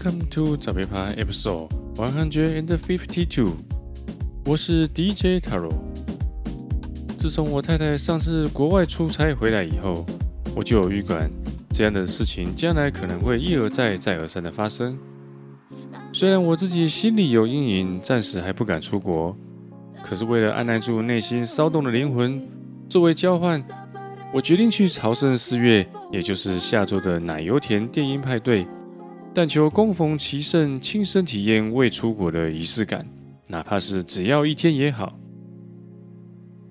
Welcome to 早别趴 Episode One Hundred and Fifty Two。我是 DJ Taro。自从我太太上次国外出差回来以后，我就有预感，这样的事情将来可能会一而再、再而三的发生。虽然我自己心里有阴影，暂时还不敢出国，可是为了按捺住内心骚动的灵魂，作为交换，我决定去朝圣四月，也就是下周的奶油田电音派对。但求恭逢其盛，亲身体验未出国的仪式感，哪怕是只要一天也好。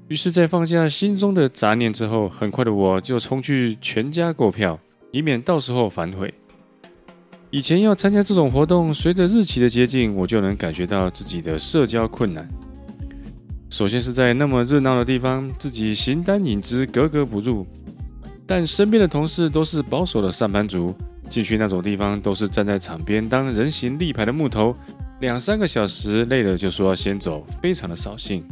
于是，在放下心中的杂念之后，很快的我就冲去全家购票，以免到时候反悔。以前要参加这种活动，随着日期的接近，我就能感觉到自己的社交困难。首先是在那么热闹的地方，自己形单影只，格格不入，但身边的同事都是保守的上班族。进去那种地方都是站在场边当人形立牌的木头，两三个小时累了就说要先走，非常的扫兴。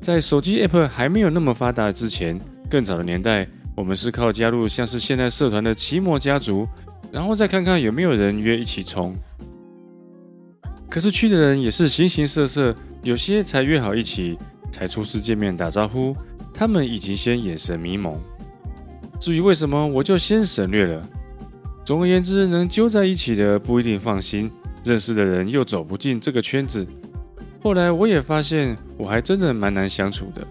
在手机 App 还没有那么发达之前，更早的年代，我们是靠加入像是现在社团的奇摩家族，然后再看看有没有人约一起冲。可是去的人也是形形色色，有些才约好一起，才初次见面打招呼，他们已经先眼神迷蒙。至于为什么，我就先省略了。总而言之，能揪在一起的不一定放心，认识的人又走不进这个圈子。后来我也发现，我还真的蛮难相处的。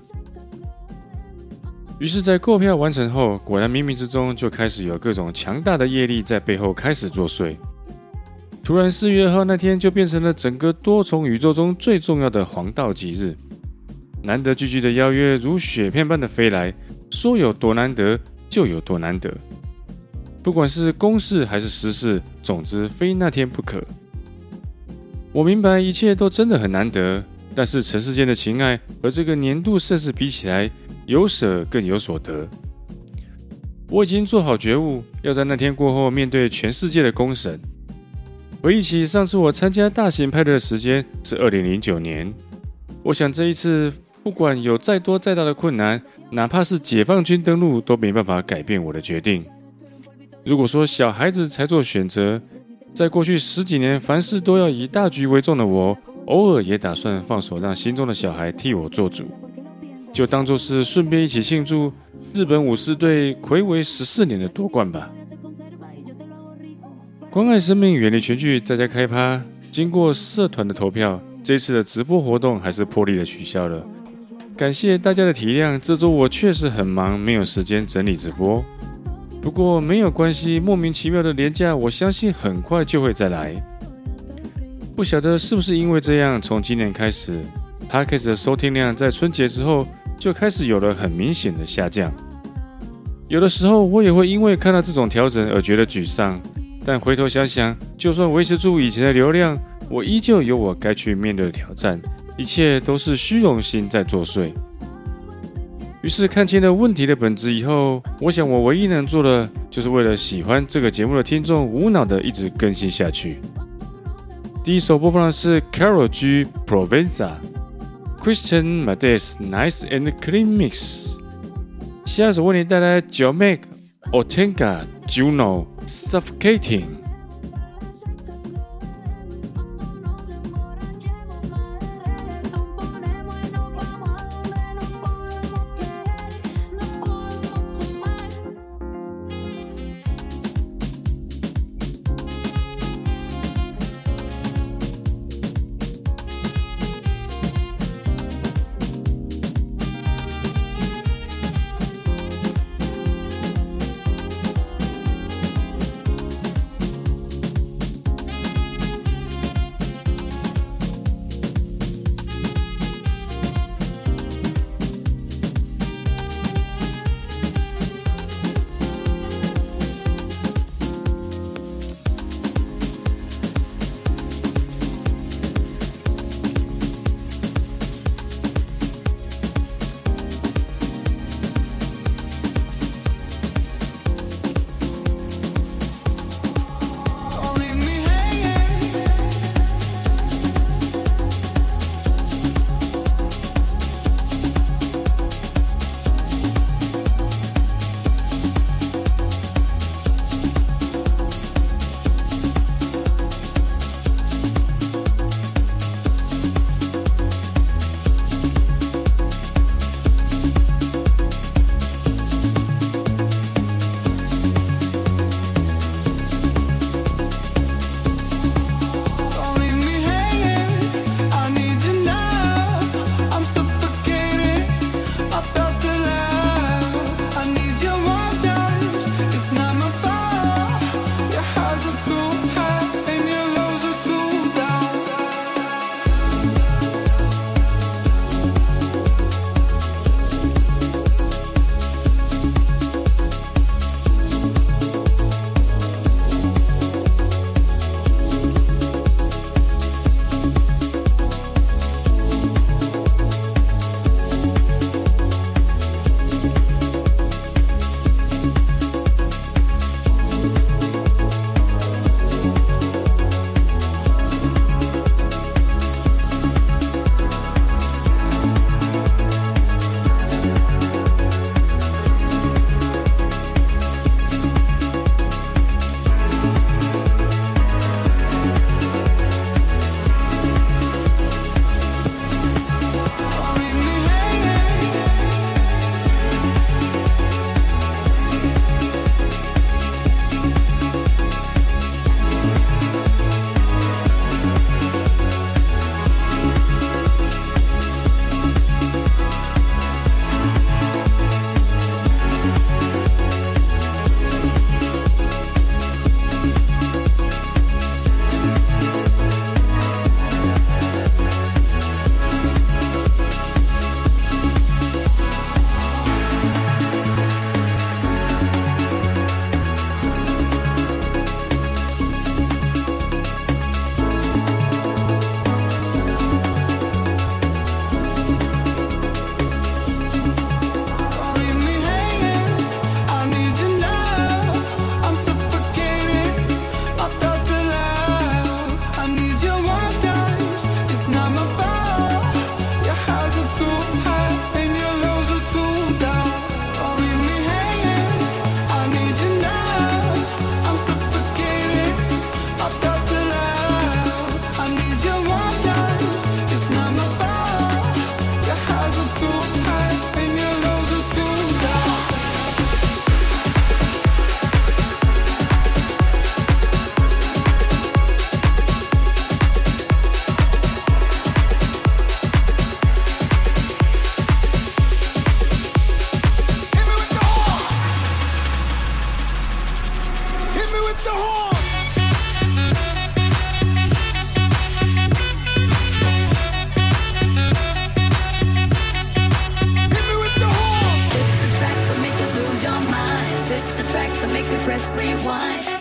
于是，在购票完成后，果然冥冥之中就开始有各种强大的业力在背后开始作祟。突然，四月二号那天就变成了整个多重宇宙中最重要的黄道吉日，难得聚聚的邀约如雪片般的飞来，说有多难得就有多难得。不管是公事还是私事，总之非那天不可。我明白一切都真的很难得，但是尘世间的情爱和这个年度盛世比起来，有舍更有所得。我已经做好觉悟，要在那天过后面对全世界的公审。回忆起上次我参加大型派对的时间是二零零九年，我想这一次不管有再多再大的困难，哪怕是解放军登陆，都没办法改变我的决定。如果说小孩子才做选择，在过去十几年凡事都要以大局为重的我，偶尔也打算放手，让心中的小孩替我做主，就当做是顺便一起庆祝日本武士队睽违十四年的夺冠吧。关爱生命，远离群聚，在家开趴。经过社团的投票，这次的直播活动还是破例的取消了。感谢大家的体谅，这周我确实很忙，没有时间整理直播。不过没有关系，莫名其妙的廉价，我相信很快就会再来。不晓得是不是因为这样，从今年开始，Podcast 的收听量在春节之后就开始有了很明显的下降。有的时候我也会因为看到这种调整而觉得沮丧，但回头想想，就算维持住以前的流量，我依旧有我该去面对的挑战，一切都是虚荣心在作祟。于是看清了问题的本质以后，我想我唯一能做的，就是为了喜欢这个节目的听众，无脑的一直更新下去。第一首播放的是 Karol G Provenza Christian Mades Nice and Clean Mix，下一首为你带来 Jomek Otenga Juno Suffocating。the track that make you press rewind.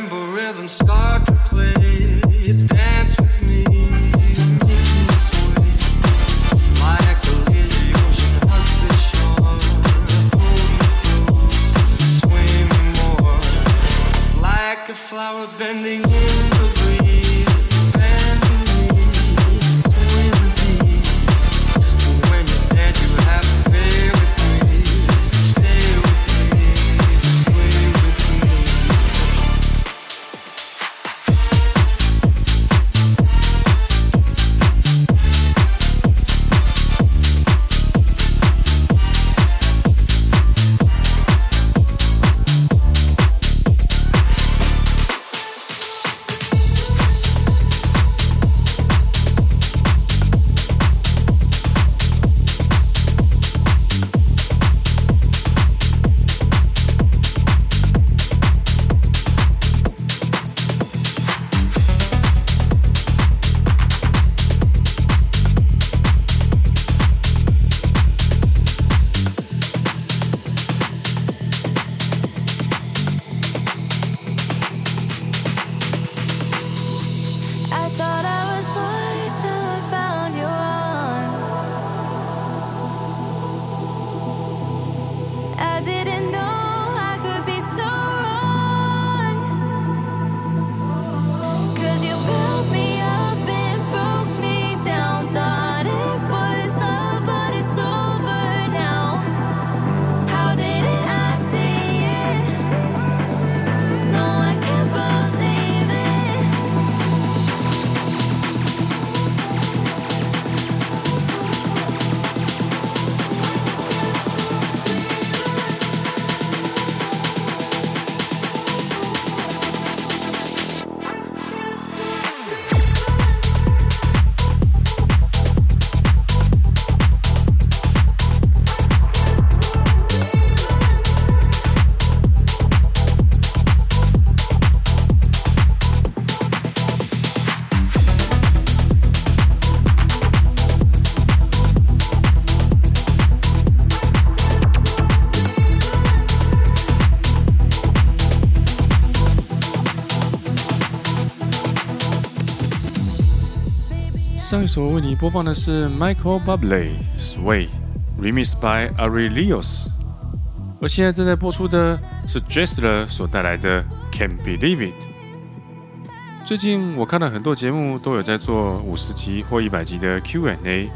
remember rhythm start 上一首为你播放的是 Michael Bublé Sway Remix by Aurelius，而现在正在播出的是 Dressler 所带来的 Can't Believe It。最近我看到很多节目都有在做五十集或一百集的 Q&A，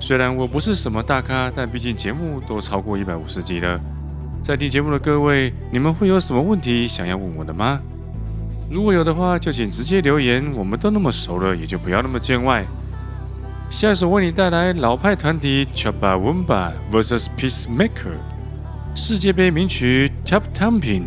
虽然我不是什么大咖，但毕竟节目都超过一百五十集了。在听节目的各位，你们会有什么问题想要问我的吗？如果有的话，就请直接留言。我们都那么熟了，也就不要那么见外。下一首为你带来老派团体 Chaba Wumba vs Peacemaker 世界杯名曲 Tap Tapping。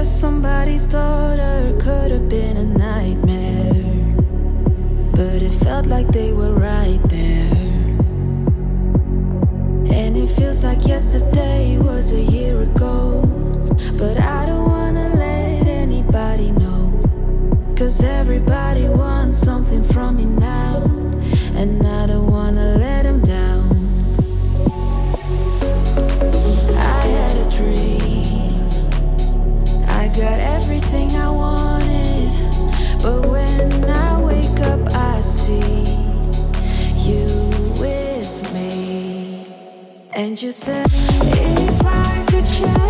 Just somebody's daughter. Could have been a nightmare, but it felt like they were right there. And it feels like yesterday was a year ago, but I don't And you said, if I could change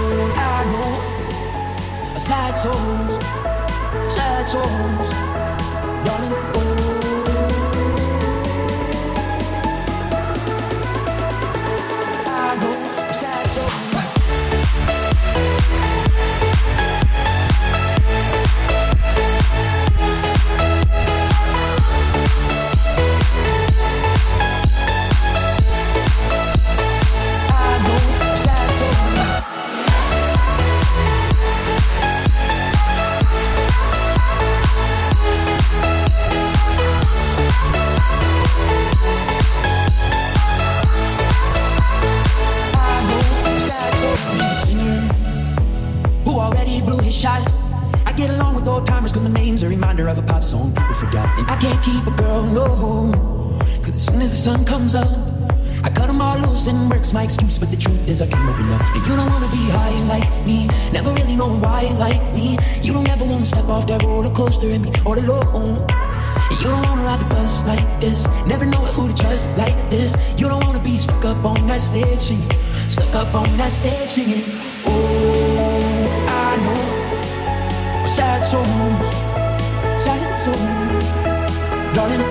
sad souls, sad souls, darling. Oh. I know sad souls. Forgot. And I can't keep a girl, no. Cause as soon as the sun comes up, I cut them all loose and work's my excuse. But the truth is, I can't open up. And you don't wanna be high like me, never really knowing why like me. You don't ever wanna step off that roller coaster and be all alone. You don't wanna ride the bus like this, never know who to trust like this. You don't wanna be stuck up on that stage singing, stuck up on that stage singing. Oh, I know sad souls, sad souls, darling.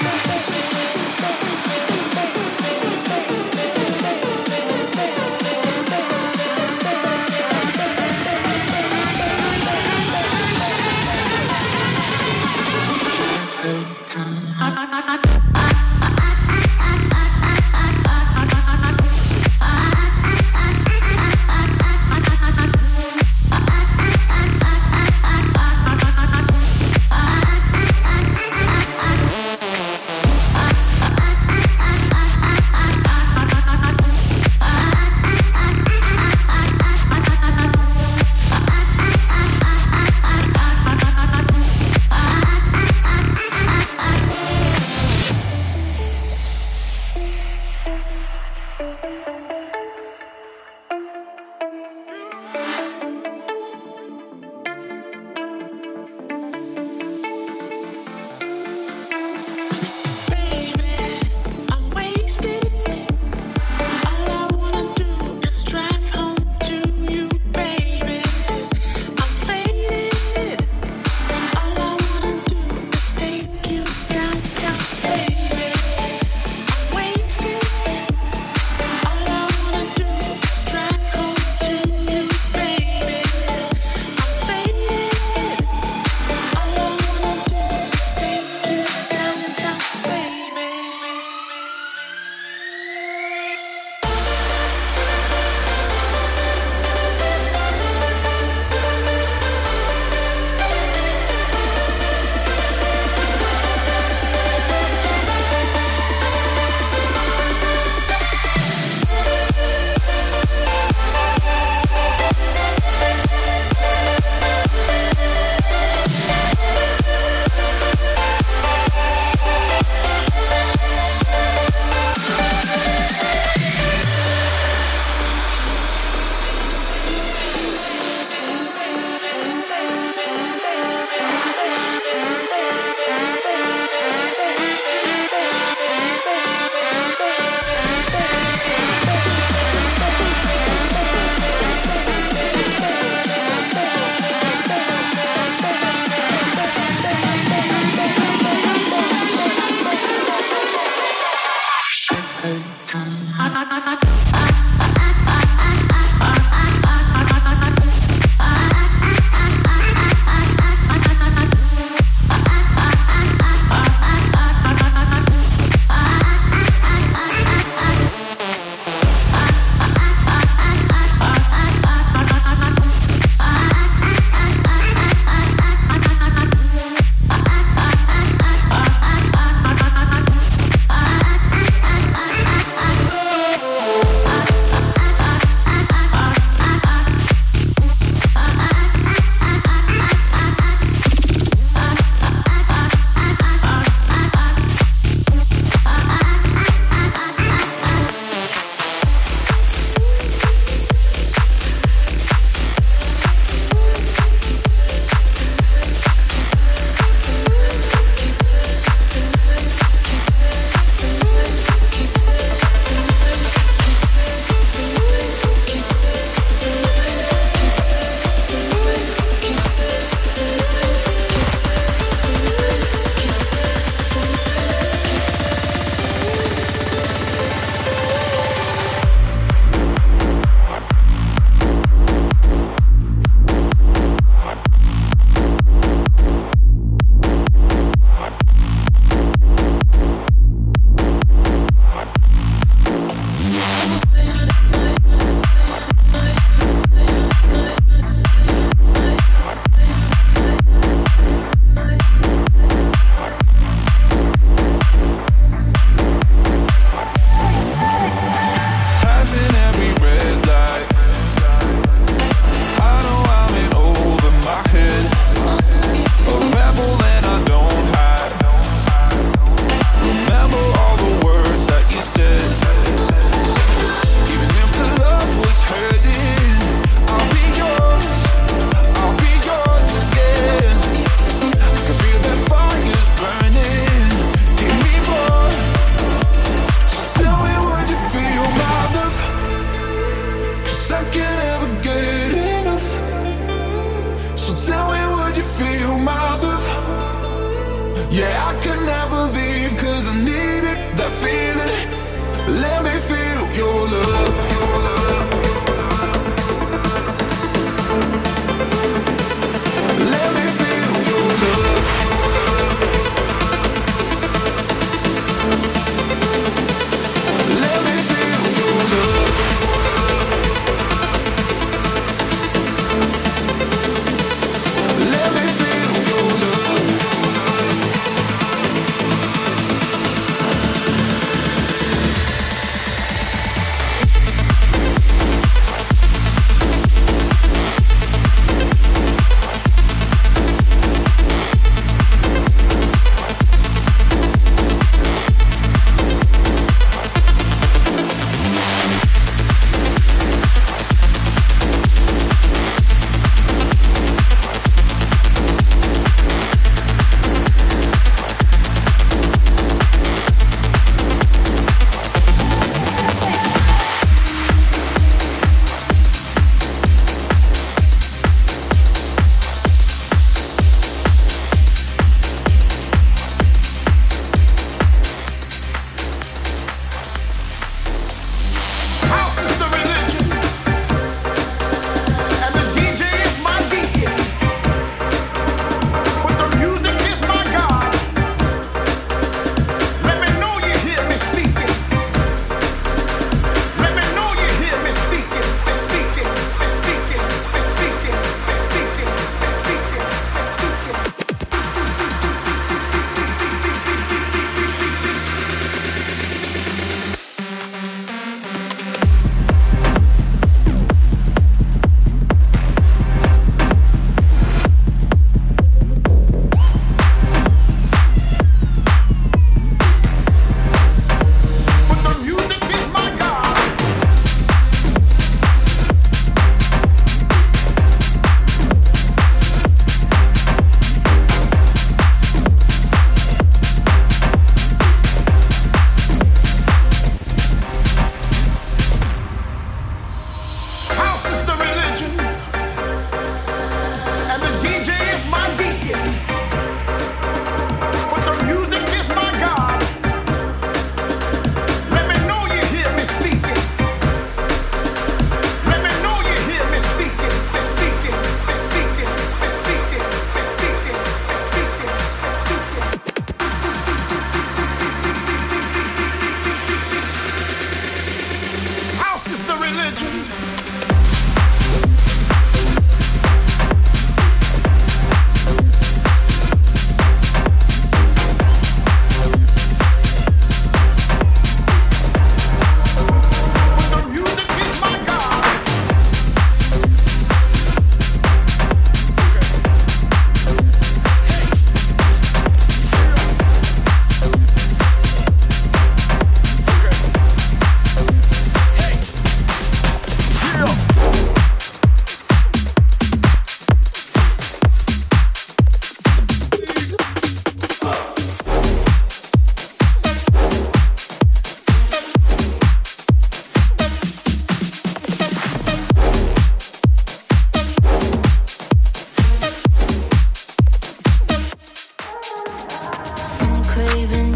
even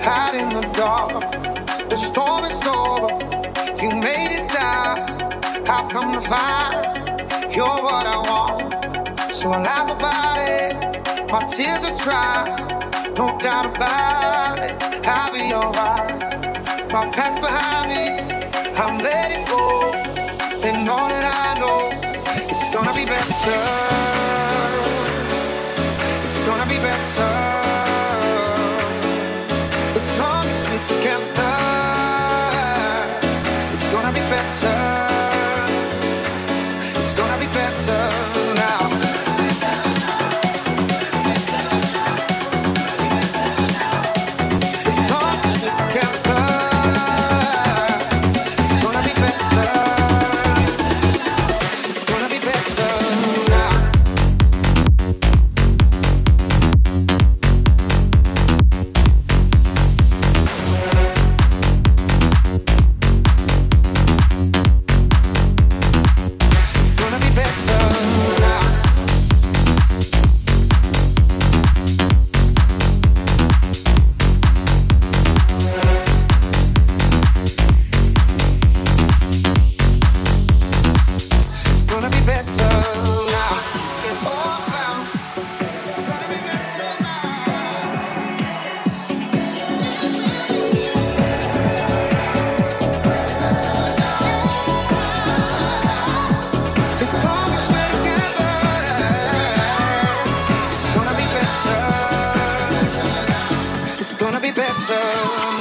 hide in the dark. The storm is over, you made it stop. How come the fire? You're what I want. So I laugh about it, my tears are dry. No doubt about it, I'll be alright. My past behind me. turn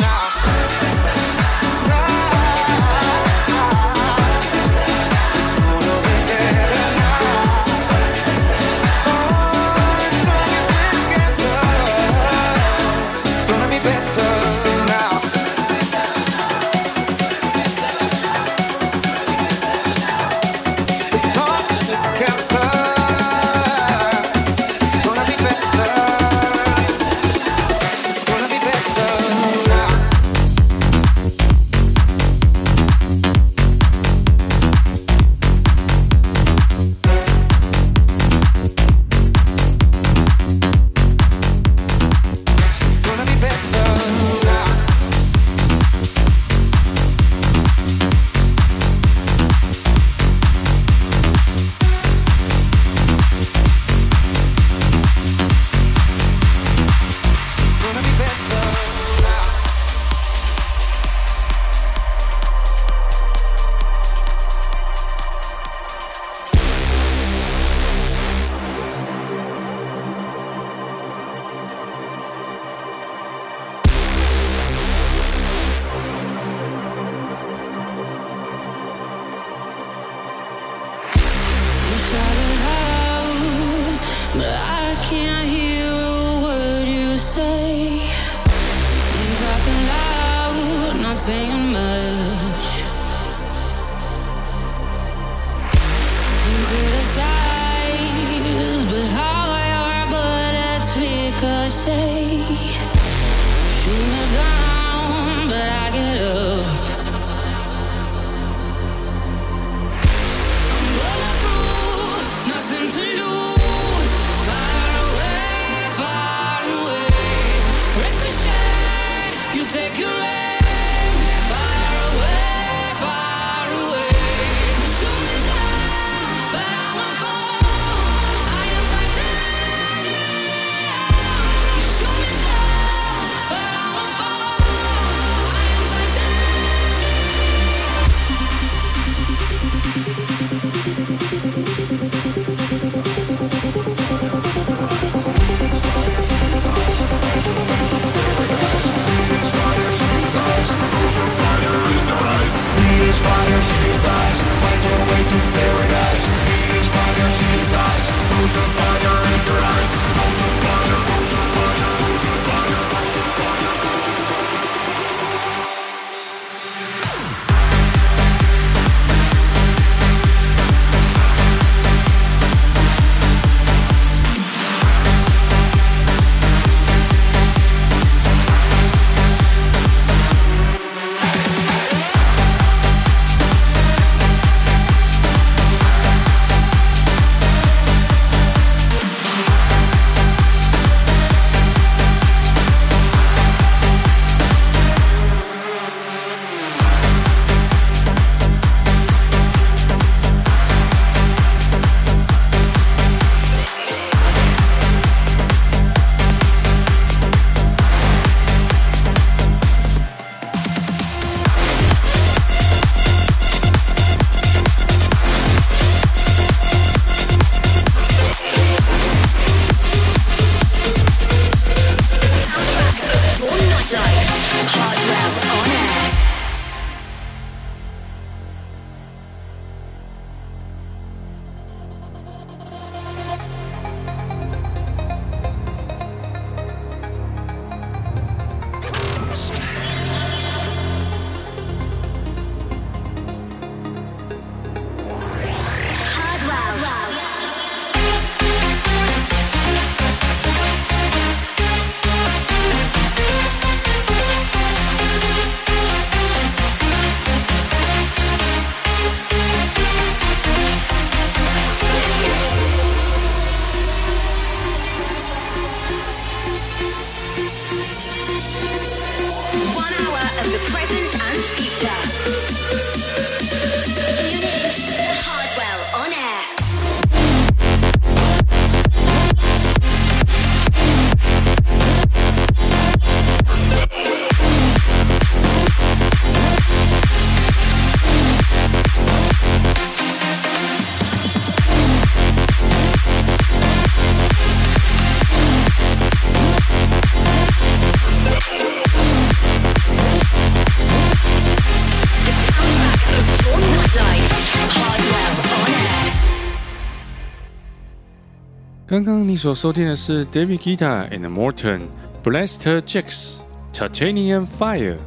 刚刚你所收听的是 David Guetta and Morton Blaster Jacks Titanium Fire，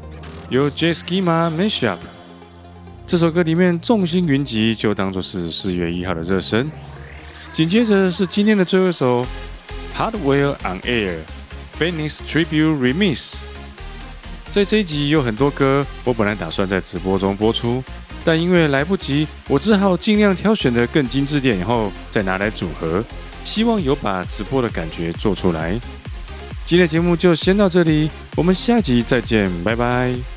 由 Jay Schema Mashup。这首歌里面众星云集，就当作是四月一号的热身。紧接着是今天的最后一首 Hardwell on Air Phoenix Tribute Remix。在这一集有很多歌，我本来打算在直播中播出，但因为来不及，我只好尽量挑选的更精致点，以后再拿来组合。希望有把直播的感觉做出来。今天的节目就先到这里，我们下集再见，拜拜。